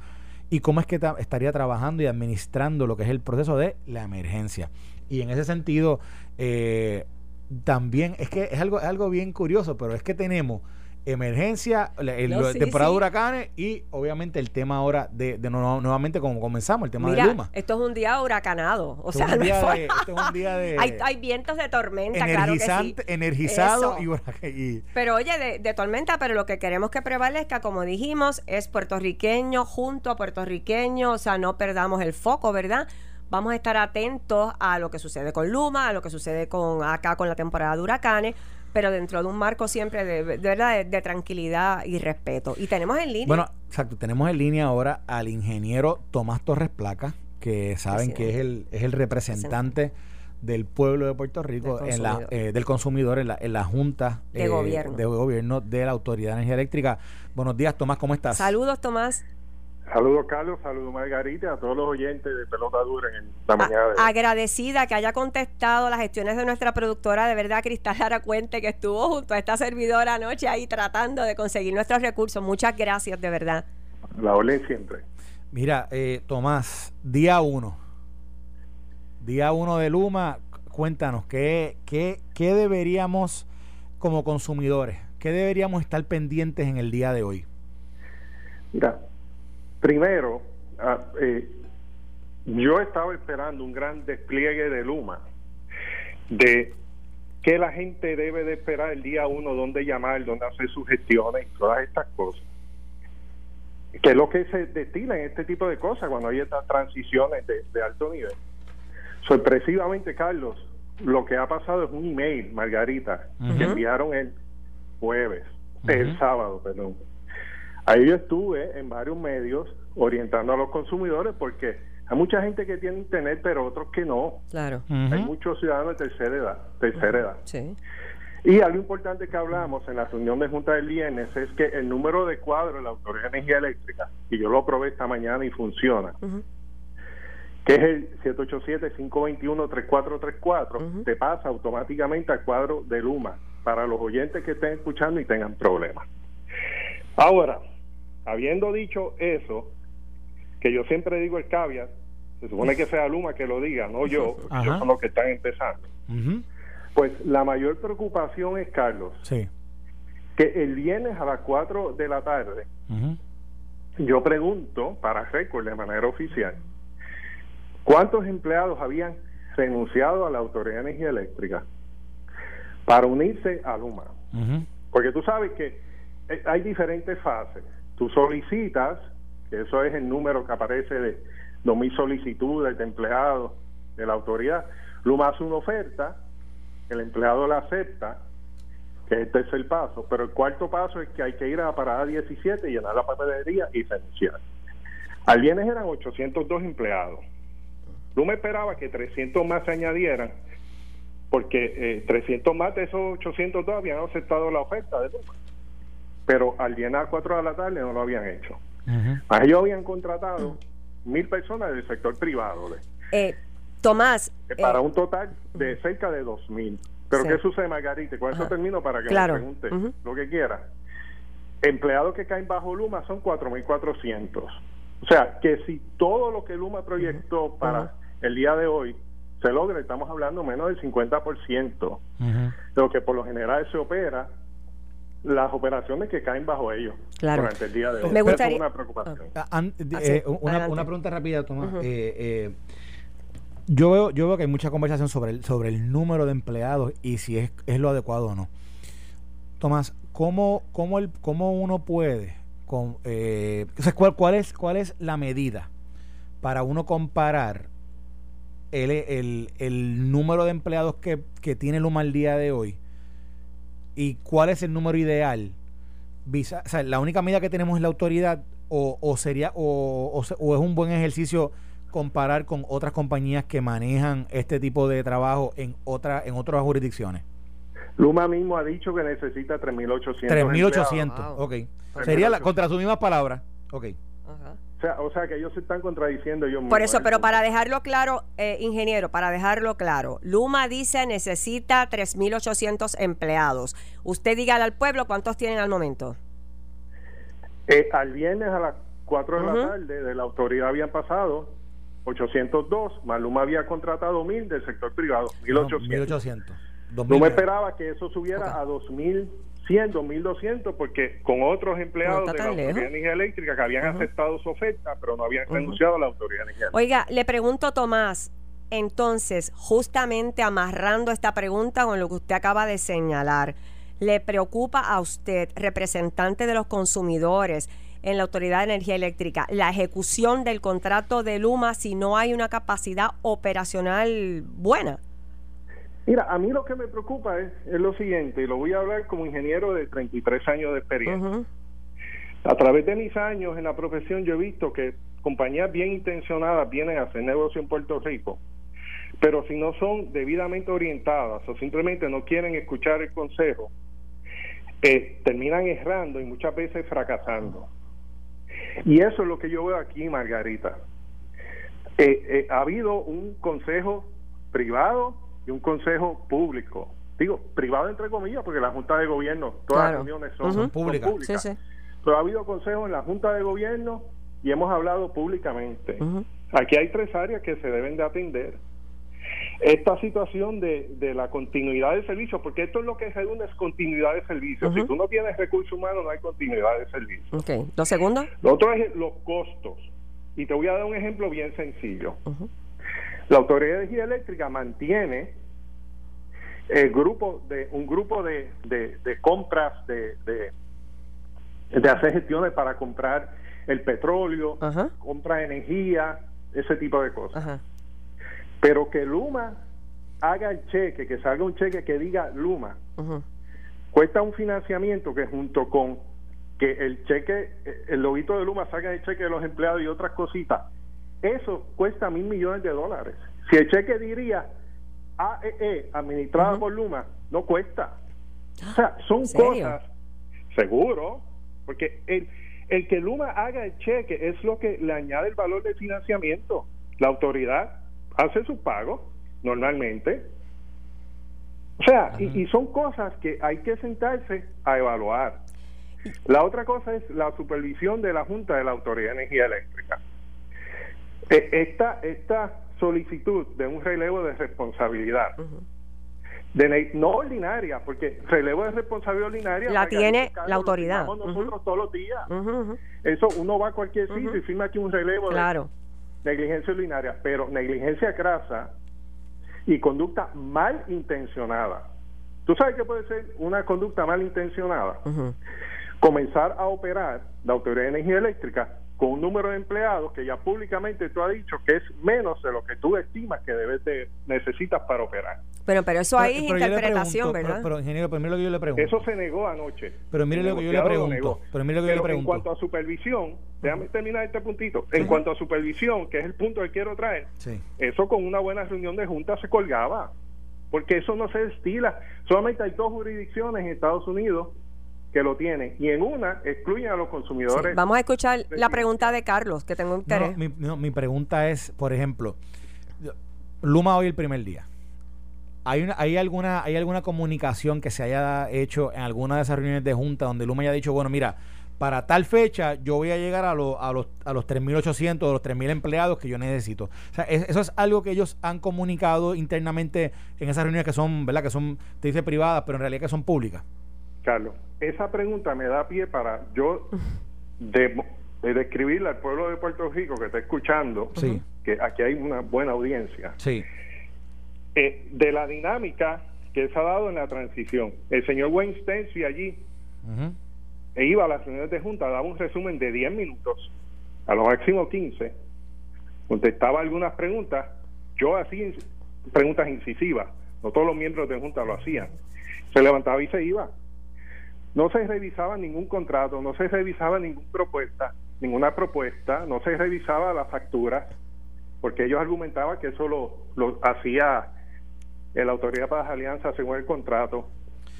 [SPEAKER 2] y cómo es que estaría trabajando y administrando lo que es el proceso de la emergencia. Y en ese sentido, eh, también es que es algo, es algo bien curioso, pero es que tenemos emergencia, el, temporada de huracanes y obviamente el tema ahora de, de nuevamente como comenzamos, el tema de Luma.
[SPEAKER 3] Esto es un día huracanado, o sea, hay, vientos de tormenta, claro que sí.
[SPEAKER 2] Energizado
[SPEAKER 3] y, Pero oye, de, tormenta, pero lo que queremos que prevalezca, como dijimos, es puertorriqueño junto a puertorriqueño, o sea, no perdamos el foco, ¿verdad? Vamos a estar atentos a lo que sucede con Luma, a lo que sucede con acá con la temporada de huracanes pero dentro de un marco siempre de, verdad de, tranquilidad y respeto. Y tenemos en línea.
[SPEAKER 2] Bueno, exacto, tenemos en línea ahora al ingeniero Tomás Torres Placa, que saben que es el, es el representante del pueblo de Puerto Rico, del en la, eh, del consumidor en la, en la Junta
[SPEAKER 3] de, gobierno.
[SPEAKER 2] de Gobierno de la Autoridad de Energía Eléctrica. Buenos días, Tomás, ¿cómo estás?
[SPEAKER 3] Saludos, Tomás.
[SPEAKER 5] Saludos, Carlos. Saludos, Margarita. A todos los oyentes de Pelota Dura en la mañana. De...
[SPEAKER 3] Agradecida que haya contestado las gestiones de nuestra productora, de verdad, Cristal Lara Cuente, que estuvo junto a esta servidora anoche ahí tratando de conseguir nuestros recursos. Muchas gracias, de verdad.
[SPEAKER 5] La orden siempre.
[SPEAKER 2] Mira, eh, Tomás, día uno. Día uno de Luma, cuéntanos, ¿qué, qué, ¿qué deberíamos, como consumidores, qué deberíamos estar pendientes en el día de hoy?
[SPEAKER 5] Mira, Primero, ah, eh, yo estaba esperando un gran despliegue de Luma, de que la gente debe de esperar el día uno, dónde llamar, dónde hacer sus gestiones, todas estas cosas. Que es lo que se destila en este tipo de cosas cuando hay estas transiciones de, alto nivel. Sorpresivamente, Carlos, lo que ha pasado es un email, Margarita, que enviaron el jueves, el sábado, perdón Ahí yo estuve en varios medios orientando a los consumidores porque hay mucha gente que tiene internet, pero otros que no.
[SPEAKER 3] Claro.
[SPEAKER 5] Hay muchos ciudadanos de tercera edad. Tercera edad. Sí. Y algo importante que hablamos en la reunión de Junta del INS es que el número de cuadros de la Autoridad de Energía Eléctrica, y yo lo probé esta mañana y funciona, que es el 787-521-3434, te pasa automáticamente al cuadro de Luma para los oyentes que estén escuchando y tengan problemas. Ahora, Habiendo dicho eso, que yo siempre digo el caviar, se supone que sea Luma que lo diga, no yo, [LAUGHS] porque son los que están empezando. Pues la mayor preocupación es, Carlos, que el viernes a las 4 de la tarde, yo pregunto, para récord de manera oficial, ¿cuántos empleados habían renunciado a la Autoridad de Energía Eléctrica para unirse a Luma? Porque tú sabes que eh, hay diferentes fases. Tú solicitas, que eso es el número que aparece de 2.000 solicitudes de empleados de la autoridad. Luma hace una oferta, el empleado la acepta, que este es el paso, pero el cuarto paso es que hay que ir a la parada 17, llenar la papelería y renunciar. Al viernes eran 802 empleados. Luma esperaba que 300 más se añadieran, porque 300 eh, más de esos 802 habían aceptado la oferta de Luma pero al llenar 4 de la tarde no lo habían hecho. ellos habían contratado mil personas del sector privado.
[SPEAKER 3] Eh, Tomás.
[SPEAKER 5] Para eh, un total de cerca de dos mil. Pero ¿qué sucede, Margarita? Con eso termino para que me pregunte lo que quiera. Empleados que caen bajo Luma son 4.400. O sea, que si todo lo que Luma proyectó para el día de hoy se logra, estamos hablando menos del 50% de lo que por lo general se opera las operaciones que caen bajo ellos durante el día de hoy.
[SPEAKER 3] Me gustaría...
[SPEAKER 5] una preocupación.
[SPEAKER 2] Ah, ah, eh, una, pregunta rápida, Tomás. Eh, eh, yo, veo, yo veo que hay mucha conversación sobre el, sobre el número de empleados y si es, es lo adecuado o no. Tomás, ¿cómo, cómo, el, cómo uno puede... Con, ¿cuál, cuál, es, ¿Cuál es la medida para uno comparar el, el, el número de empleados que, que tiene Luma al día de hoy y cuál es el número ideal. Visa, o sea, la única medida que tenemos es la autoridad o, o sería o, o, es un buen ejercicio comparar con otras compañías que manejan este tipo de trabajo en otra en otras jurisdicciones.
[SPEAKER 5] Luma mismo ha dicho que necesita 3.800.
[SPEAKER 2] 3.800, ok. Sería la, contra sus mismas palabras. Ok. Ajá
[SPEAKER 5] o sea, que ellos se están contradiciendo yo
[SPEAKER 3] Por eso, pero para dejarlo claro, eh, ingeniero, para dejarlo claro, Luma dice necesita 3.800 empleados. Usted diga al pueblo cuántos tienen al momento.
[SPEAKER 5] Eh, al viernes a las 4 de la tarde de la autoridad habían pasado 802, más Luma había contratado 1.000 del sector privado, 1.800. No, me esperaba que eso subiera a 2.000 100, 2.200, porque con otros empleados de la Autoridad de Energía Eléctrica que habían aceptado su oferta, pero no habían renunciado a la Autoridad de Energía Eléctrica.
[SPEAKER 3] Oiga, le pregunto, Tomás, entonces, justamente amarrando esta pregunta con lo que usted acaba de señalar, ¿le preocupa a usted, representante de los consumidores en la Autoridad de Energía Eléctrica, la ejecución del contrato de Luma si no hay una capacidad operacional buena?
[SPEAKER 5] Mira, a mí lo que me preocupa es, lo siguiente, y lo voy a hablar como ingeniero de 33 años de experiencia. A través de mis años en la profesión yo he visto que compañías bien intencionadas vienen a hacer negocio en Puerto Rico, pero si no son debidamente orientadas o simplemente no quieren escuchar el consejo, eh, terminan errando y muchas veces fracasando. Y eso es lo que yo veo aquí, Margarita. Eh, eh, ha habido un consejo privado y un consejo público. Digo, privado entre comillas, porque la Junta de Gobierno, todas las reuniones son, públicas. Pero ha habido consejo en la Junta de Gobierno y hemos hablado públicamente. Aquí hay tres áreas que se deben de atender. Esta situación de, de la continuidad de servicio, porque esto es lo que es una es continuidad de servicio. Si tú no tienes recursos humanos, no hay continuidad de servicio.
[SPEAKER 3] Okay. ¿Lo segundo?
[SPEAKER 5] Lo otro es los costos. Y te voy a dar un ejemplo bien sencillo. La Autoridad de Energía Eléctrica mantiene el grupo de un grupo de, de, compras de, de, hacer gestiones para comprar el petróleo, compra de energía, ese tipo de cosas. Pero que Luma haga el cheque, que salga un cheque que diga Luma, cuesta un financiamiento que junto con que el cheque, el lobito de Luma salga el cheque de los empleados y otras cositas, eso cuesta mil millones de dólares. Si el cheque diría AEE, administrada por Luma, no cuesta. O sea, son cosas, seguro, porque el, el que Luma haga el cheque es lo que le añade el valor de financiamiento. La autoridad hace su pago normalmente. O sea, y, son cosas que hay que sentarse a evaluar. La otra cosa es la supervisión de la Junta de la Autoridad de Energía Eléctrica. E, esta, esta solicitud de un relevo de responsabilidad, de no ordinaria, porque relevo de responsabilidad ordinaria
[SPEAKER 3] la tiene la autoridad.
[SPEAKER 5] Nosotros todos los días. Eso uno va a cualquier sitio y firma aquí un relevo
[SPEAKER 3] claro.
[SPEAKER 5] de negligencia ordinaria, pero negligencia crasa y conducta mal intencionada. ¿Tú sabes qué puede ser una conducta mal intencionada? Comenzar a operar la Autoridad de Energía Eléctrica con un número de empleados que ya públicamente tú has dicho que es menos de lo que tú estimas que debes de, necesitas para operar.
[SPEAKER 3] Pero, pero eso ahí es interpretación, ¿verdad?
[SPEAKER 2] Pero, ingeniero, pero mire lo que yo le pregunto.
[SPEAKER 5] Eso se negó anoche.
[SPEAKER 2] Pero mire lo que yo le pregunto. Pero mire lo que yo le pregunto.
[SPEAKER 5] En cuanto a supervisión, déjame terminar este puntito. En cuanto a supervisión, que es el punto que quiero traer, eso con una buena reunión de junta se colgaba. Porque eso no se destila. Solamente hay dos jurisdicciones en Estados Unidos que lo tiene y en una excluyen a los consumidores.
[SPEAKER 3] vamos a escuchar la pregunta de Carlos, que tengo interés.
[SPEAKER 2] mi, mi, pregunta es, por ejemplo, Luma hoy el primer día. ¿Hay, una, ¿Hay alguna hay alguna comunicación que se haya hecho en alguna de esas reuniones de junta donde Luma haya dicho, bueno, mira, para tal fecha yo voy a llegar a, a los, a los 3.800 o los 3.000 empleados que yo necesito. O sea, eso es algo que ellos han comunicado internamente en esas reuniones que son, ¿verdad? Que son, te dice privadas, pero en realidad que son públicas.
[SPEAKER 5] Carlos, esa pregunta me da pie para yo [LAUGHS] de, describirle al pueblo de Puerto Rico que está escuchando, que aquí hay una buena audiencia,
[SPEAKER 2] sí.
[SPEAKER 5] Eh, de la dinámica que se ha dado en la transición. El señor Wayne Stency allí e iba a las reuniones de junta, daba un resumen de 10 minutos, a lo máximo 15, contestaba algunas preguntas, yo hacía preguntas incisivas, no todos los miembros de junta lo hacían, se levantaba y se iba no se revisaba ningún contrato, no se revisaba ninguna propuesta, ninguna propuesta, no se revisaba las facturas, porque ellos argumentaban que eso lo, lo hacía la autoridad para las alianzas según el contrato.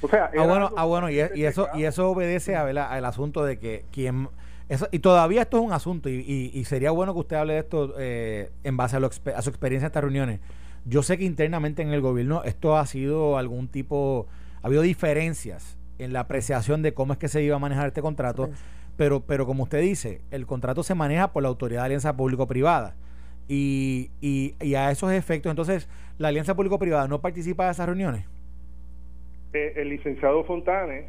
[SPEAKER 5] O sea,
[SPEAKER 2] ah, bueno, ah, bueno y, eso y eso obedece a, al asunto de que quien eso, y todavía esto es un asunto y, y, sería bueno que usted hable de esto eh, en base a, lo, a su experiencia en estas reuniones. Yo sé que internamente en el gobierno esto ha sido algún tipo, ha habido diferencias en la apreciación de cómo es que se iba a manejar este contrato, pero, pero como usted dice, el contrato se maneja por la Autoridad de Alianza Público-Privada. Y, y, a esos efectos, entonces, ¿la Alianza Público-Privada no participa de esas reuniones?
[SPEAKER 5] Eh, el licenciado Fontanes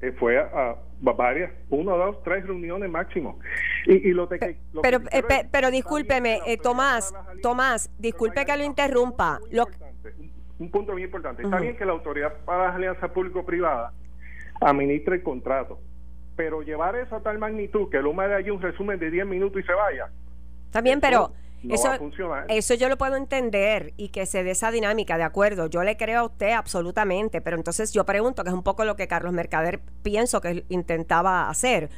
[SPEAKER 5] eh, fue a, varias, uno, dos, tres reuniones máximo. Y, lo,
[SPEAKER 3] pero, eh, pero discúlpeme, Tomás, Tomás, disculpe que lo interrumpa.
[SPEAKER 5] un, punto muy importante. Está bien que la Autoridad para las Alianzas Público-Privada administre el contrato. Pero llevar eso a tal magnitud que Luma de allí un resumen de 10 minutos y se vaya.
[SPEAKER 3] También, pero eso, eso yo lo puedo entender y que se dé esa dinámica, de acuerdo. Yo le creo a usted absolutamente, pero entonces yo pregunto, que es un poco lo que Carlos Mercader pienso que intentaba hacer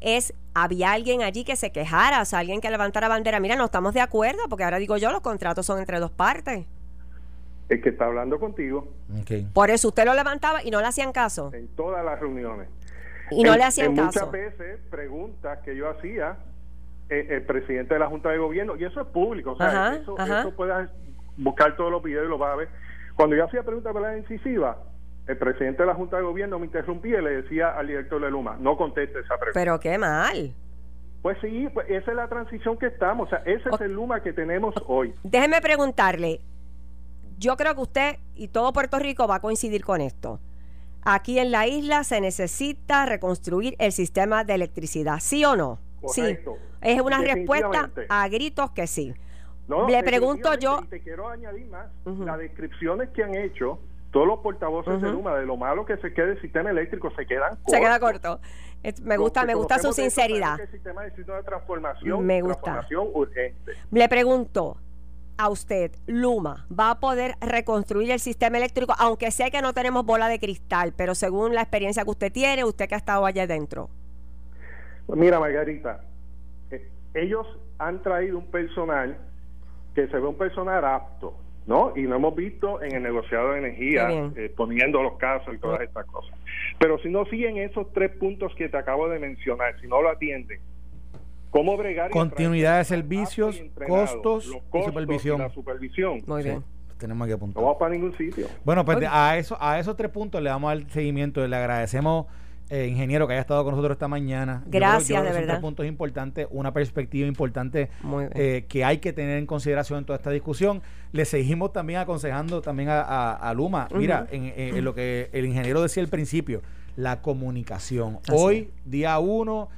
[SPEAKER 3] es había alguien allí que se quejara, o sea, alguien que levantara bandera, mira, no estamos de acuerdo, porque ahora digo yo, los contratos son entre dos partes.
[SPEAKER 5] El que está hablando contigo.
[SPEAKER 3] Por eso usted lo levantaba y no le hacían caso.
[SPEAKER 5] En todas las reuniones.
[SPEAKER 3] Y no le hacían
[SPEAKER 5] en
[SPEAKER 3] caso.
[SPEAKER 5] Muchas veces preguntas que yo hacía eh, el presidente de la Junta de Gobierno, y eso es público, o sea, eso, eso puedes buscar todos los videos y lo vas a ver. Cuando yo hacía preguntas la incisiva, el presidente de la Junta de Gobierno me interrumpía y le decía al director de Luma, no conteste esa pregunta.
[SPEAKER 3] Pero qué mal.
[SPEAKER 5] Pues sí, pues esa es la transición que estamos, o sea, ese es el Luma que tenemos hoy.
[SPEAKER 3] Déjeme preguntarle, yo creo que usted y todo Puerto Rico va a coincidir con esto. Aquí en la isla se necesita reconstruir el sistema de electricidad, ¿sí o no?
[SPEAKER 5] Correcto.
[SPEAKER 3] Sí. Es una respuesta a gritos que sí. Le pregunto yo.
[SPEAKER 5] Y te quiero añadir más. Las descripciones que han hecho todos los portavoces de Luma de lo malo que se queda el sistema eléctrico se quedan cortos.
[SPEAKER 3] Se queda corto. me gusta, me gusta su sinceridad.
[SPEAKER 5] El sistema de transformación,
[SPEAKER 3] me gusta.
[SPEAKER 5] transformación urgente.
[SPEAKER 3] Le pregunto a usted, Luma, ¿va a poder reconstruir el sistema eléctrico? Aunque sé que no tenemos bola de cristal, pero según la experiencia que usted tiene, usted que ha estado allá adentro.
[SPEAKER 5] Pues mira, Margarita, eh, ellos han traído un personal que se ve un personal apto, ¿no? Y lo hemos visto en el negociado de energía, eh, poniendo los casos y todas estas cosas. Pero si no siguen esos tres puntos que te acabo de mencionar, si no lo atienden, ¿cómo bregar?
[SPEAKER 2] Continuidad de servicios, costos, y supervisión.
[SPEAKER 5] la supervisión.
[SPEAKER 3] Muy bien.
[SPEAKER 2] tenemos que apuntar.
[SPEAKER 5] No vamos para ningún sitio.
[SPEAKER 2] Bueno, pues a, eso, a esos tres puntos le damos al seguimiento. Le agradecemos eh, ingeniero que haya estado con nosotros esta mañana.
[SPEAKER 3] Gracias, de verdad.
[SPEAKER 2] Son puntos importantes, una perspectiva importante eh, que hay que tener en consideración en toda esta discusión. Le seguimos también aconsejando también a, Luma. Mira, en, lo que el ingeniero decía al principio, la comunicación. Hoy, día uno,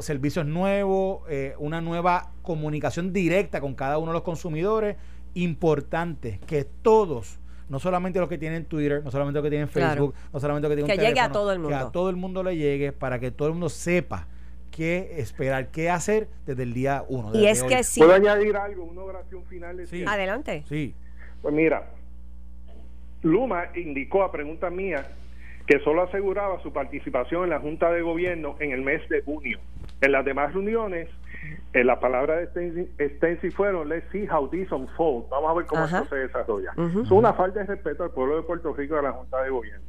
[SPEAKER 2] servicios nuevos, eh, una nueva comunicación directa con cada uno de los consumidores. Importante que todos no solamente los que tienen Twitter, no solamente los que tienen Facebook, no solamente los que tienen
[SPEAKER 3] que llegue a todo el mundo.
[SPEAKER 2] Que a todo el mundo le llegue para que todo el mundo sepa qué esperar, qué hacer desde el día uno.
[SPEAKER 3] Y es que sí.
[SPEAKER 5] ¿Puedo añadir algo? Una oración final. De
[SPEAKER 3] sí. Adelante.
[SPEAKER 2] Sí.
[SPEAKER 5] Pues mira, Luma indicó a pregunta mía que solo aseguraba su participación en la Junta de Gobierno en el mes de junio. En las demás reuniones en la palabra de Stency fueron let's see how this unfolds vamos a ver cómo esto se desarrolla. Es una falta de respeto al pueblo de Puerto Rico y a la Junta de Gobierno.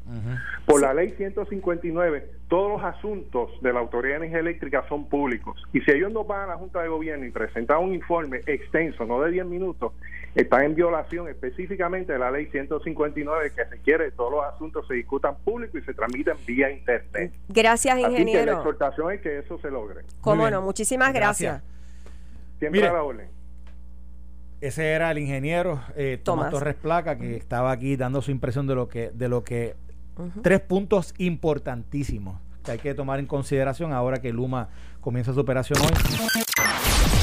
[SPEAKER 5] Por la ley 159 todos los asuntos de la Autoridad de Energía Eléctrica son públicos. Y si ellos no van a la Junta de Gobierno y presentan un informe extenso no de 10 minutos están en violación específicamente de la ley 159 que requiere que todos los asuntos se discutan público y se transmiten vía internet
[SPEAKER 3] gracias ingeniero
[SPEAKER 5] Así que la exhortación es que eso se logre
[SPEAKER 3] cómo no muchísimas gracias.
[SPEAKER 5] Siempre a la orden.
[SPEAKER 2] Ese era el ingeniero eh, Tomás. Torres Placa que estaba aquí dando su impresión de lo que, de lo que tres puntos importantísimos que hay que tomar en consideración ahora que Luma comienza su operación hoy.